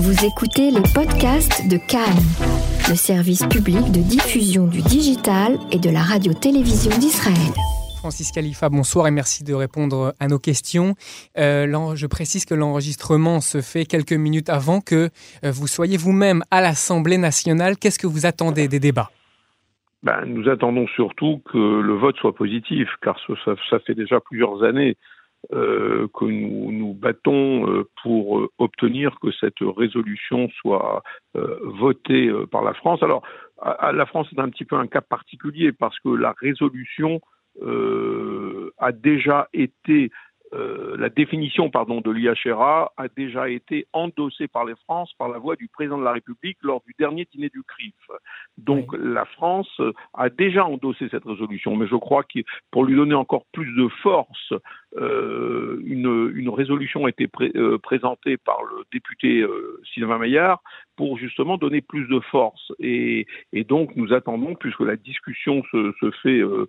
Vous écoutez les podcasts de Cannes, le service public de diffusion du digital et de la radio-télévision d'Israël. Francis Khalifa, bonsoir et merci de répondre à nos questions. Euh, je précise que l'enregistrement se fait quelques minutes avant que euh, vous soyez vous-même à l'Assemblée nationale. Qu'est-ce que vous attendez des débats? Ben, Nous attendons surtout que le vote soit positif, car ça, ça fait déjà plusieurs années euh, que nous nous battons euh, pour euh, obtenir que cette résolution soit votée par la France. Alors, la France est un petit peu un cas particulier parce que la résolution a déjà été euh, la définition pardon, de l'IHRA a déjà été endossée par les France par la voix du président de la République lors du dernier dîner du CRIF. Donc la France a déjà endossé cette résolution, mais je crois que pour lui donner encore plus de force, euh, une, une, résolution a été euh, présentée par le député euh, Sylvain Maillard pour justement donner plus de force. Et, donc nous attendons, puisque la discussion se, fait euh,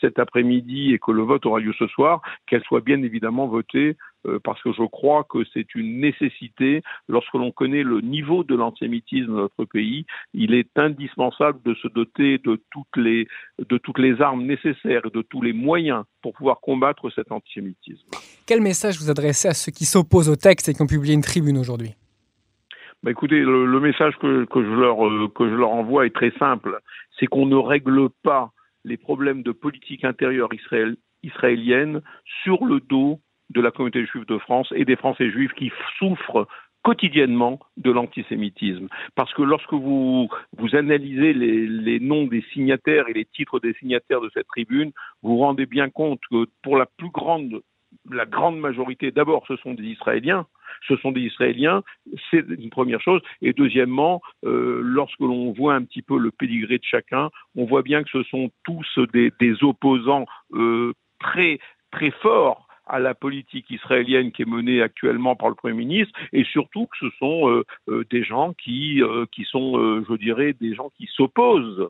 cet après-midi et que le vote aura lieu ce soir, qu'elle soit bien évidemment votée euh, parce que je crois que c'est une nécessité. Lorsque l'on connaît le niveau de l'antisémitisme dans notre pays, il est indispensable de se doter de toutes les, de toutes les armes nécessaires et de tous les moyens pour pouvoir combattre cet antisémitisme. Quel message vous adressez à ceux qui s'opposent au texte et qui ont publié une tribune aujourd'hui? Bah écoutez, le, message que, que, je leur, euh, que je leur envoie est très simple. C'est qu'on ne règle pas les problèmes de politique intérieure israélienne sur le dos de la communauté juive de France et des Français juifs qui souffrent quotidiennement de l'antisémitisme. Parce que lorsque vous, analysez les, noms des signataires et les titres des signataires de cette tribune, vous vous rendez bien compte que pour la plus grande, la grande majorité, d'abord, ce sont des Israéliens, ce sont des Israéliens, c'est une première chose. Et deuxièmement, euh, lorsque l'on voit un petit peu le pédigré de chacun, on voit bien que ce sont tous des, des opposants euh, très très forts à la politique israélienne qui est menée actuellement par le Premier ministre, et surtout que ce sont euh, euh, des gens qui, euh, qui sont, je dirais, des gens qui s'opposent,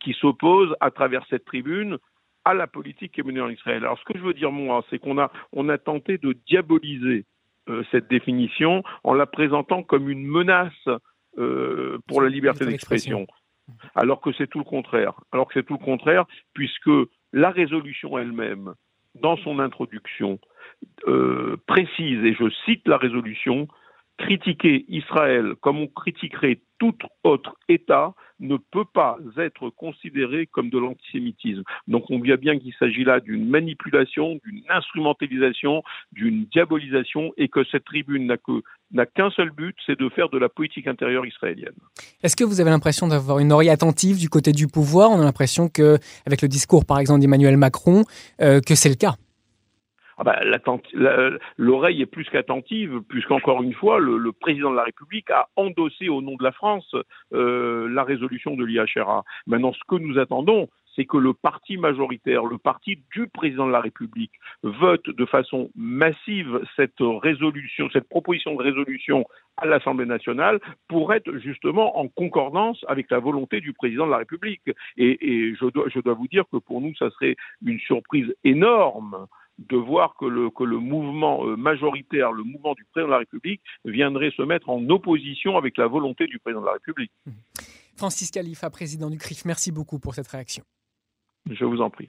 qui s'opposent à travers cette tribune à la politique qui est menée en Israël. Alors ce que je veux dire moi, c'est qu'on a, on a tenté de diaboliser cette définition en la présentant comme une menace pour la liberté d'expression. Alors que c'est tout le contraire. Alors que c'est tout le contraire, puisque la résolution elle-même, dans son introduction, euh, précise, et je cite la résolution, critiquer Israël comme on critiquerait tout autre État ne peut pas être considéré comme de l'antisémitisme. Donc on voit bien qu'il s'agit là d'une manipulation, d'une instrumentalisation, d'une diabolisation et que cette tribune n'a qu'un seul but, c'est de faire de la politique intérieure israélienne. Est-ce que vous avez l'impression d'avoir une oreille attentive du côté du pouvoir? On a l'impression que, avec le discours par exemple d'Emmanuel Macron, euh, que c'est le cas. Ah bah, l'oreille est plus qu'attentive, puisqu'encore une fois, le, président de la République a endossé au nom de la France euh, la résolution de l'IHRA. Maintenant, ce que nous attendons, c'est que le parti majoritaire, le parti du président de la République, vote de façon massive cette résolution, cette proposition de résolution à l'Assemblée nationale pour être justement en concordance avec la volonté du président de la République. Et, je, dois, je dois vous dire que pour nous, ça serait une surprise énorme de voir que le, que le mouvement euh, majoritaire, le mouvement du président de la République, viendrait se mettre en opposition avec la volonté du président de la République. Francis Khalifa, président du CRIF, merci beaucoup pour cette réaction. Je vous en prie.